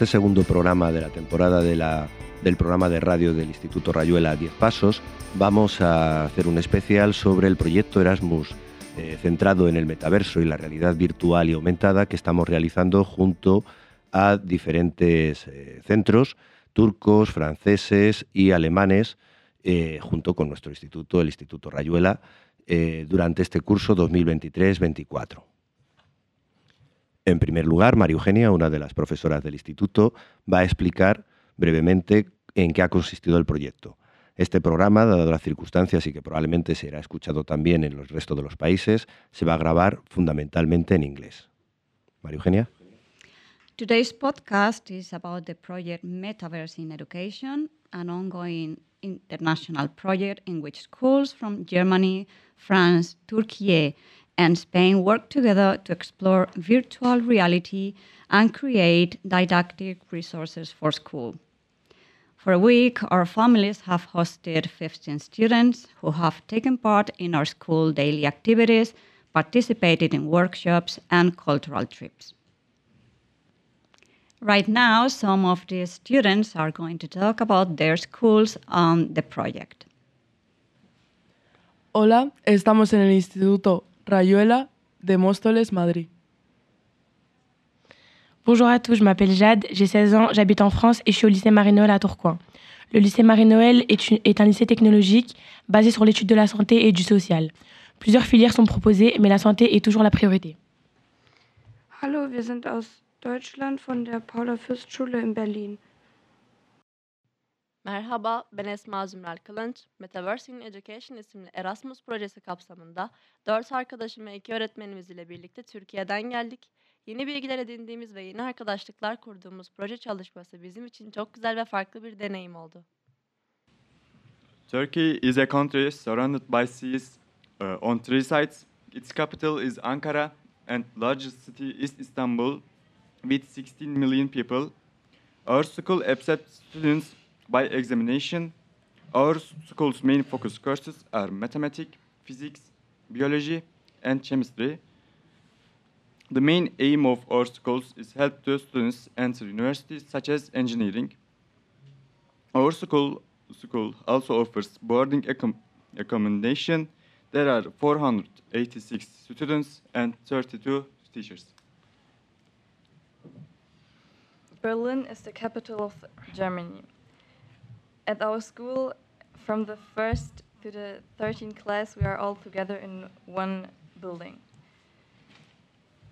Este segundo programa de la temporada del programa de radio del Instituto Rayuela 10 Pasos, vamos a hacer un especial sobre el proyecto Erasmus eh, centrado en el metaverso y la realidad virtual y aumentada que estamos realizando junto a diferentes eh, centros turcos, franceses y alemanes, eh, junto con nuestro instituto, el Instituto Rayuela, durante este curso 2023-24. En primer lugar, María Eugenia, una de las profesoras del instituto, va a explicar brevemente en qué ha consistido el proyecto. Este programa, dado las circunstancias y que probablemente será escuchado también en el resto de los países, se va a grabar fundamentalmente en inglés. María Eugenia. Today's podcast is about the project Metaverse in Education, an ongoing international project in which schools from Germany, France, Turkey, and Spain work together to explore virtual reality and create didactic resources for school. For a week, our families have hosted 15 students who have taken part in our school daily activities, participated in workshops, and cultural trips. Right now, some of these students are going to talk about their schools on the project. Hola, estamos en el Instituto Rayuela de Móstoles, Madrid. Bonjour à tous, je m'appelle Jade, j'ai 16 ans, j'habite en France et je suis au lycée Marie-Noël à Tourcoing. Le lycée Marie-Noël est, un lycée technologique basé sur l'étude de la santé et du social. Plusieurs filières sont proposées, mais la santé est toujours la priorité. Hallo, wir sind aus Deutschland von der Paula-Fürst-Schule in Berlin. Merhaba, ben Esma Zümrel Kılınç. Metaverse in Education isimli Erasmus projesi kapsamında 4 arkadaşım ve 2 öğretmenimiz ile birlikte Türkiye'den geldik. Yeni bilgiler edindiğimiz ve yeni arkadaşlıklar kurduğumuz proje çalışması bizim için çok güzel ve farklı bir deneyim oldu. Turkey is a country surrounded by seas uh, on three sides. Its capital is Ankara and largest city is Istanbul with 16 million people. Our school accepts students by examination. Our school's main focus courses are mathematics, physics, biology, and chemistry. The main aim of our schools is help to students enter universities such as engineering. Our school, school also offers boarding accommodation. There are 486 students and 32 teachers. Berlin is the capital of Germany. At our school, from the first to the 13th class, we are all together in one building.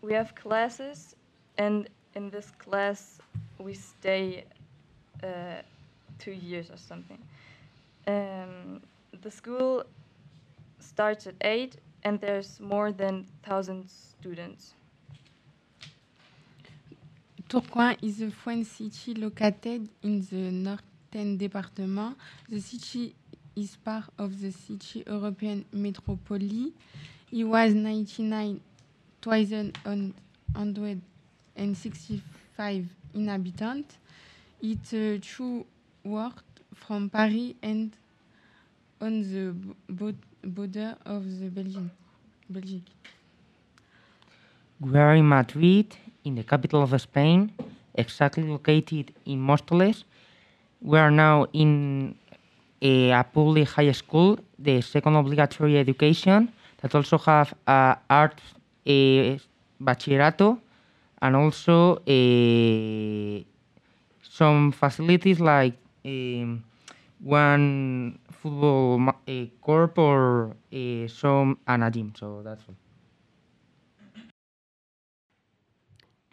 We have classes, and in this class, we stay uh, two years or something. Um, the school starts at 8, and there's more than 1,000 students. Tourcoing is a French city located in the north ten departments. The city is part of the City European Metropole. It was 99,165 inhabitants. It's a uh, true word from Paris and on the border of the Belgium. Belgium. We are in Madrid, in the capital of Spain, exactly located in Móstoles, we are now in a, a, public high school, the second obligatory education, that also have a art a bachillerato and also a, some facilities like um, one football a corp or a, some and a gym. So that's all.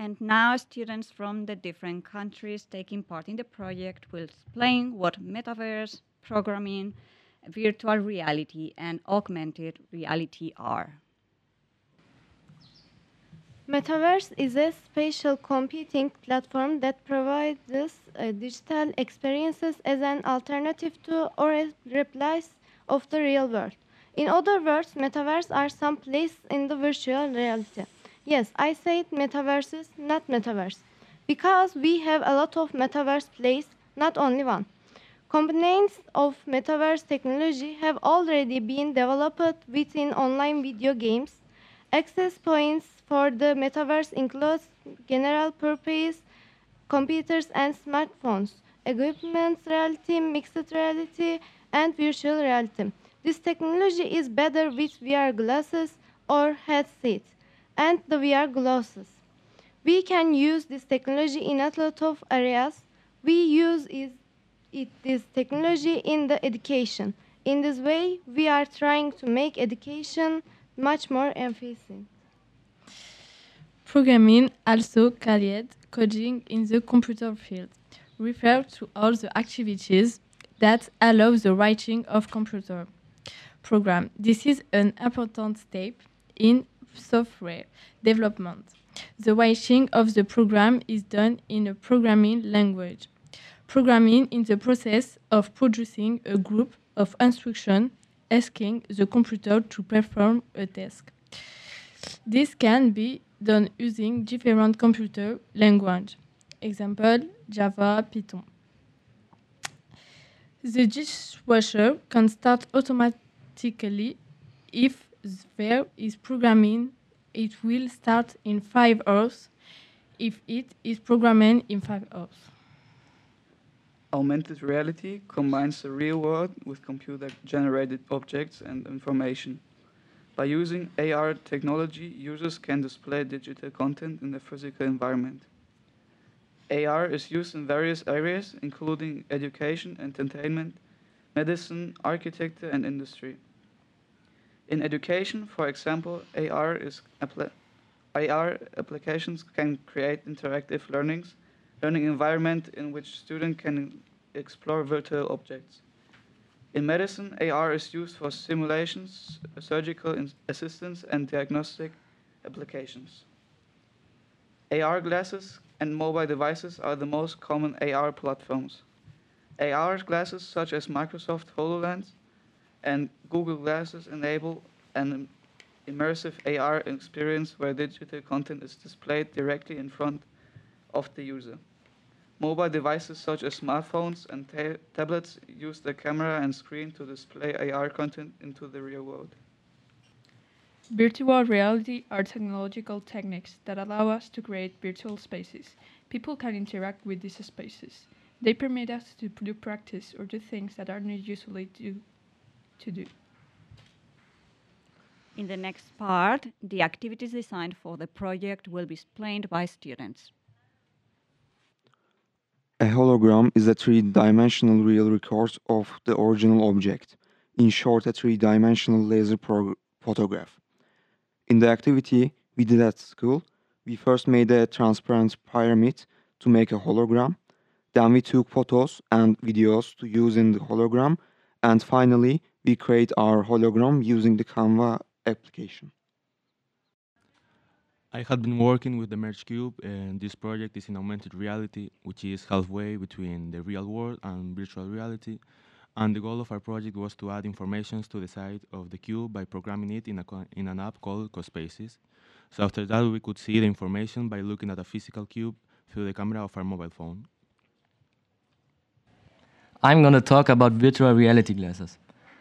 And now students from the different countries taking part in the project will explain what metaverse, programming, virtual reality, and augmented reality are. Metaverse is a spatial computing platform that provides uh, digital experiences as an alternative to or a replace of the real world. In other words, metaverse are some place in the virtual reality. Yes, I said metaverses, not metaverse. Because we have a lot of metaverse plays, not only one. Components of metaverse technology have already been developed within online video games. Access points for the metaverse include general purpose computers and smartphones, augmented reality, mixed reality, and virtual reality. This technology is better with VR glasses or headsets and the VR glasses. We can use this technology in a lot of areas. We use is, it, this technology in the education. In this way, we are trying to make education much more efficient. Programming, also called coding in the computer field, refers to all the activities that allow the writing of computer program. This is an important step in software development. The writing of the program is done in a programming language. Programming is the process of producing a group of instructions asking the computer to perform a task. This can be done using different computer language, example Java, Python. The dishwasher can start automatically if there is programming. It will start in five hours if it is programmed in five hours. Augmented reality combines the real world with computer generated objects and information. By using AR technology, users can display digital content in the physical environment. AR is used in various areas, including education, entertainment, medicine, architecture, and industry. In education, for example, AR, is AR applications can create interactive learnings, learning environment in which students can explore virtual objects. In medicine, AR is used for simulations, surgical assistance, and diagnostic applications. AR glasses and mobile devices are the most common AR platforms. AR glasses such as Microsoft HoloLens and Google Glasses enable an immersive AR experience where digital content is displayed directly in front of the user. Mobile devices such as smartphones and ta tablets use the camera and screen to display AR content into the real world. Virtual reality are technological techniques that allow us to create virtual spaces. People can interact with these spaces. They permit us to do practice or do things that are not usually do, to do. In the next part, the activities designed for the project will be explained by students. A hologram is a three-dimensional real record of the original object, in short a three-dimensional laser photograph. In the activity we did at school, we first made a transparent pyramid to make a hologram, then we took photos and videos to use in the hologram, and finally we create our hologram using the Canva application. I had been working with the Merge Cube, and this project is in augmented reality, which is halfway between the real world and virtual reality. And the goal of our project was to add informations to the side of the cube by programming it in, a, in an app called CoSpaces. So after that, we could see the information by looking at a physical cube through the camera of our mobile phone. I'm going to talk about virtual reality glasses.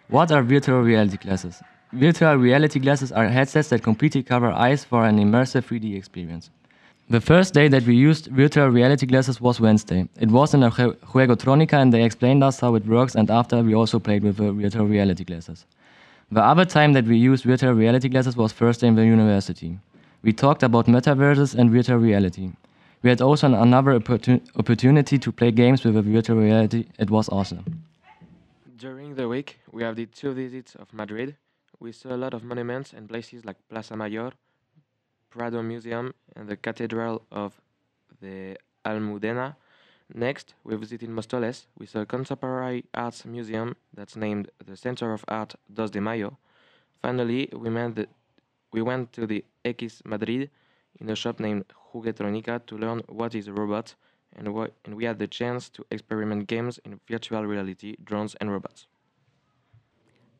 What are virtual reality glasses? Virtual reality glasses are headsets that completely cover eyes for an immersive 3D experience. The first day that we used virtual reality glasses was Wednesday. It was in a Juguetronica and they explained us how it works and after we also played with the virtual reality glasses. The other time that we used virtual reality glasses was Thursday in the university. We talked about metaverses and virtual reality. We had also another opportun opportunity to play games with virtual reality. It was awesome. During the week, we have did two visits of Madrid, we saw a lot of monuments and places like Plaza Mayor, Prado Museum, and the Cathedral of the Almudena. Next, we visited Mostoles. We saw a contemporary arts museum that's named the Center of Art Dos de Mayo. Finally, we, the, we went to the X Madrid in a shop named Juguetronica to learn what is a robot, and, and we had the chance to experiment games in virtual reality, drones, and robots.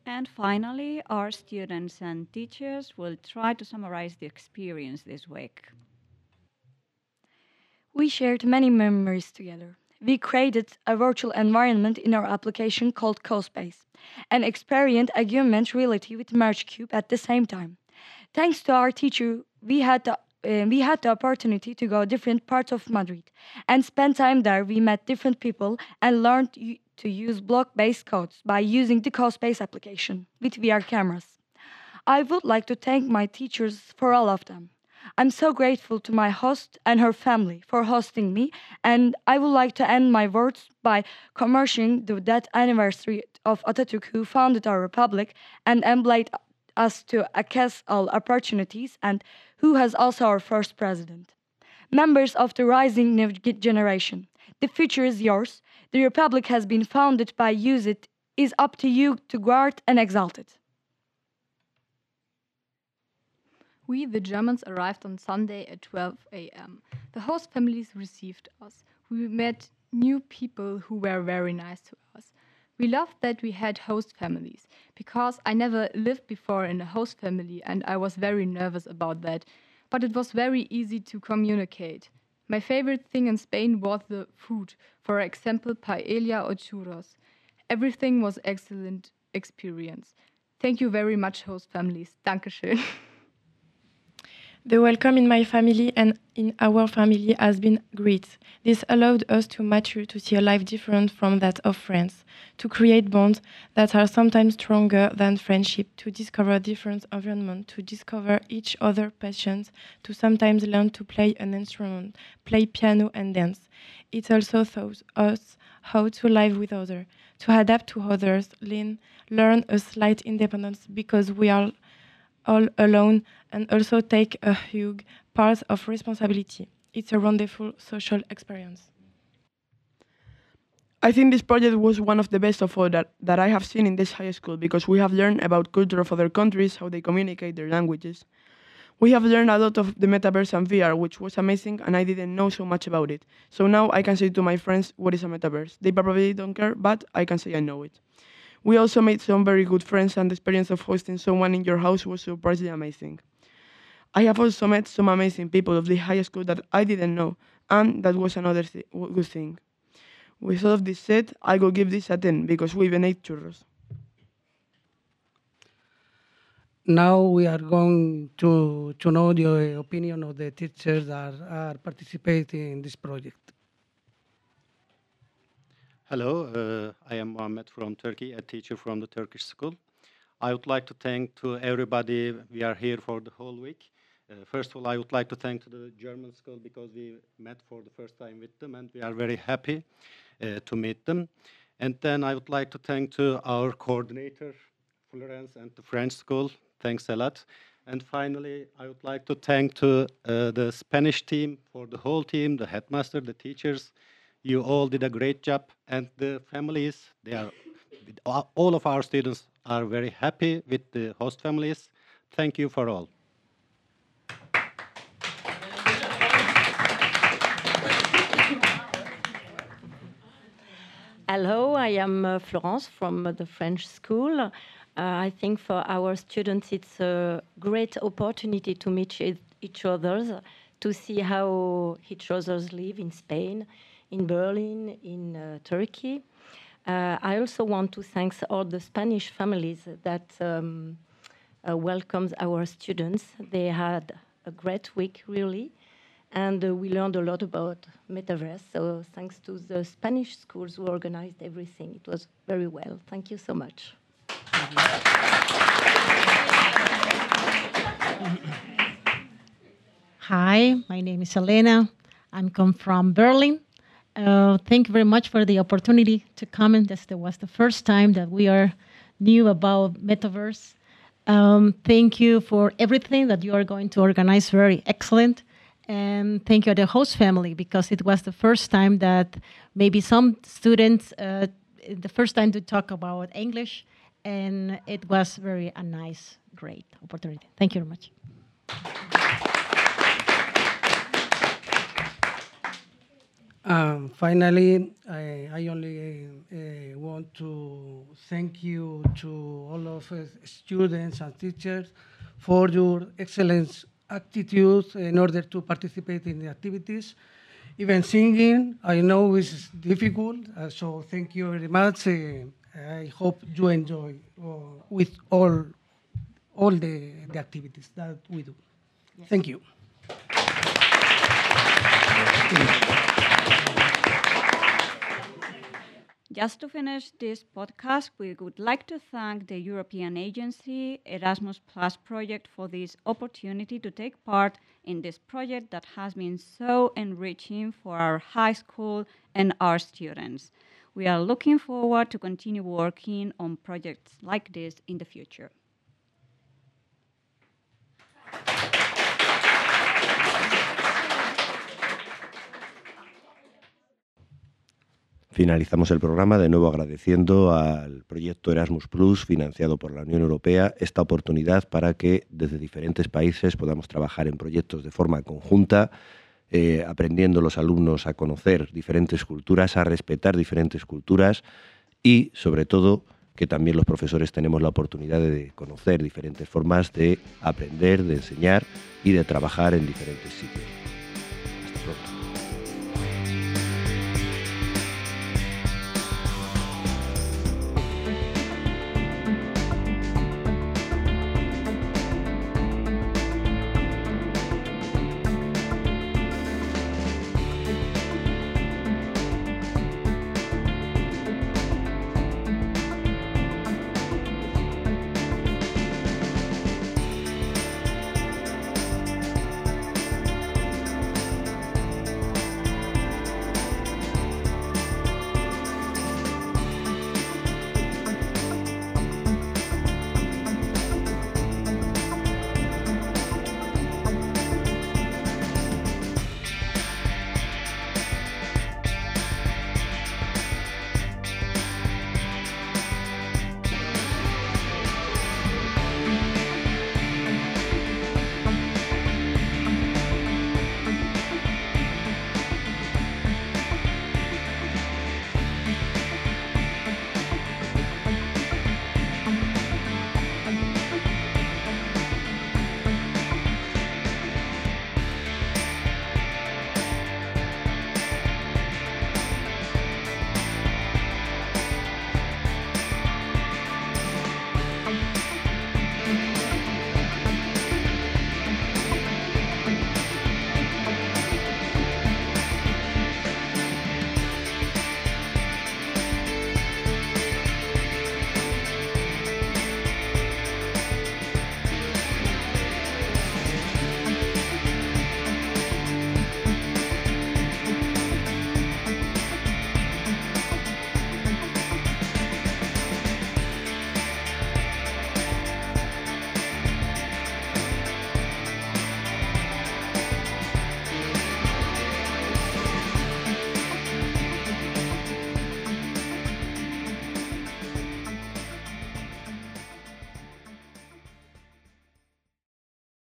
And finally, our students and teachers will try to summarize the experience this week. We shared many memories together. We created a virtual environment in our application called CoSpace and experienced augmented reality with Merge Cube at the same time. Thanks to our teacher, we had the uh, we had the opportunity to go different parts of Madrid and spend time there. We met different people and learned to use block-based codes by using the CodeSpace application with VR cameras. I would like to thank my teachers for all of them. I'm so grateful to my host and her family for hosting me, and I would like to end my words by commemorating the death anniversary of Atatürk, who founded our republic and emblazoned us to access all opportunities, and who has also our first president. Members of the rising new generation, the future is yours. The republic has been founded by you. It is up to you to guard and exalt it. We, the Germans, arrived on Sunday at 12 a.m. The host families received us. We met new people who were very nice to us. We loved that we had host families because I never lived before in a host family and I was very nervous about that. But it was very easy to communicate. My favorite thing in Spain was the food, for example, paella or churros. Everything was excellent experience. Thank you very much, host families. Dankeschön. The welcome in my family and in our family has been great. This allowed us to mature, to see a life different from that of friends, to create bonds that are sometimes stronger than friendship, to discover different environments, to discover each other passions, to sometimes learn to play an instrument, play piano and dance. It also taught us how to live with others, to adapt to others, learn a slight independence because we are all alone and also take a huge part of responsibility. It's a wonderful social experience. I think this project was one of the best of all that, that I have seen in this high school because we have learned about culture of other countries, how they communicate their languages. We have learned a lot of the metaverse and VR, which was amazing, and I didn't know so much about it. So now I can say to my friends what is a metaverse. They probably don't care, but I can say I know it. We also made some very good friends, and the experience of hosting someone in your house was surprisingly amazing. I have also met some amazing people of the high school that I didn't know, and that was another w- good thing. With all of this said, I will give this a 10 because we even ate churros. Now we are going to, to know the opinion of the teachers that are participating in this project. Hello, uh, I am Mohammed from Turkey, a teacher from the Turkish school. I would like to thank to everybody. We are here for the whole week. Uh, first of all, I would like to thank to the German school because we met for the first time with them, and we are very happy uh, to meet them. And then I would like to thank to our coordinator, Florence, and the French school. Thanks a lot. And finally, I would like to thank to uh, the Spanish team for the whole team, the headmaster, the teachers. You all did a great job, and the families. They are all of our students are very happy with the host families. Thank you for all. Hello, I am uh, Florence from the French school. Uh, I think for our students it's a great opportunity to meet each- other, to see how each others live in Spain, in Berlin, in uh, Turkey. Uh, I also want to thank all the Spanish families that um, uh, welcomes our students. They had a great week, really, and uh, we learned a lot about metaverse. So thanks to the Spanish schools who organized everything, it was very well. Thank you so much. Hi, my name is Elena. I'm come from Berlin. Uh, thank you very much for the opportunity to comment. This was the first time that we are new about metaverse. Um, thank you for everything that you are going to organize. Very excellent. And thank you to the host family because it was the first time that maybe some students, uh, the first time to talk about English, and it was very a nice, great opportunity. Thank you very much. Um, finally, I, I only uh, want to thank you to all of us students and teachers for your excellent attitude in order to participate in the activities. Even singing, I know is difficult, uh, so thank you very much. Uh, I hope you enjoy uh, with all all the, the activities that we do. Thank you. Just to finish this podcast, we would like to thank the European agency Erasmus Plus project for this opportunity to take part in this project that has been so enriching for our high school and our students. We are looking forward to continue working on projects like this in the future. Finalizamos el programa de nuevo agradeciendo al proyecto Erasmus Plus financiado por la Unión Europea esta oportunidad para que desde diferentes países podamos trabajar en proyectos de forma conjunta, eh, aprendiendo los alumnos a conocer diferentes culturas, a respetar diferentes culturas y sobre todo que también los profesores tenemos la oportunidad de conocer diferentes formas de aprender, de enseñar y de trabajar en diferentes sitios. Hasta pronto.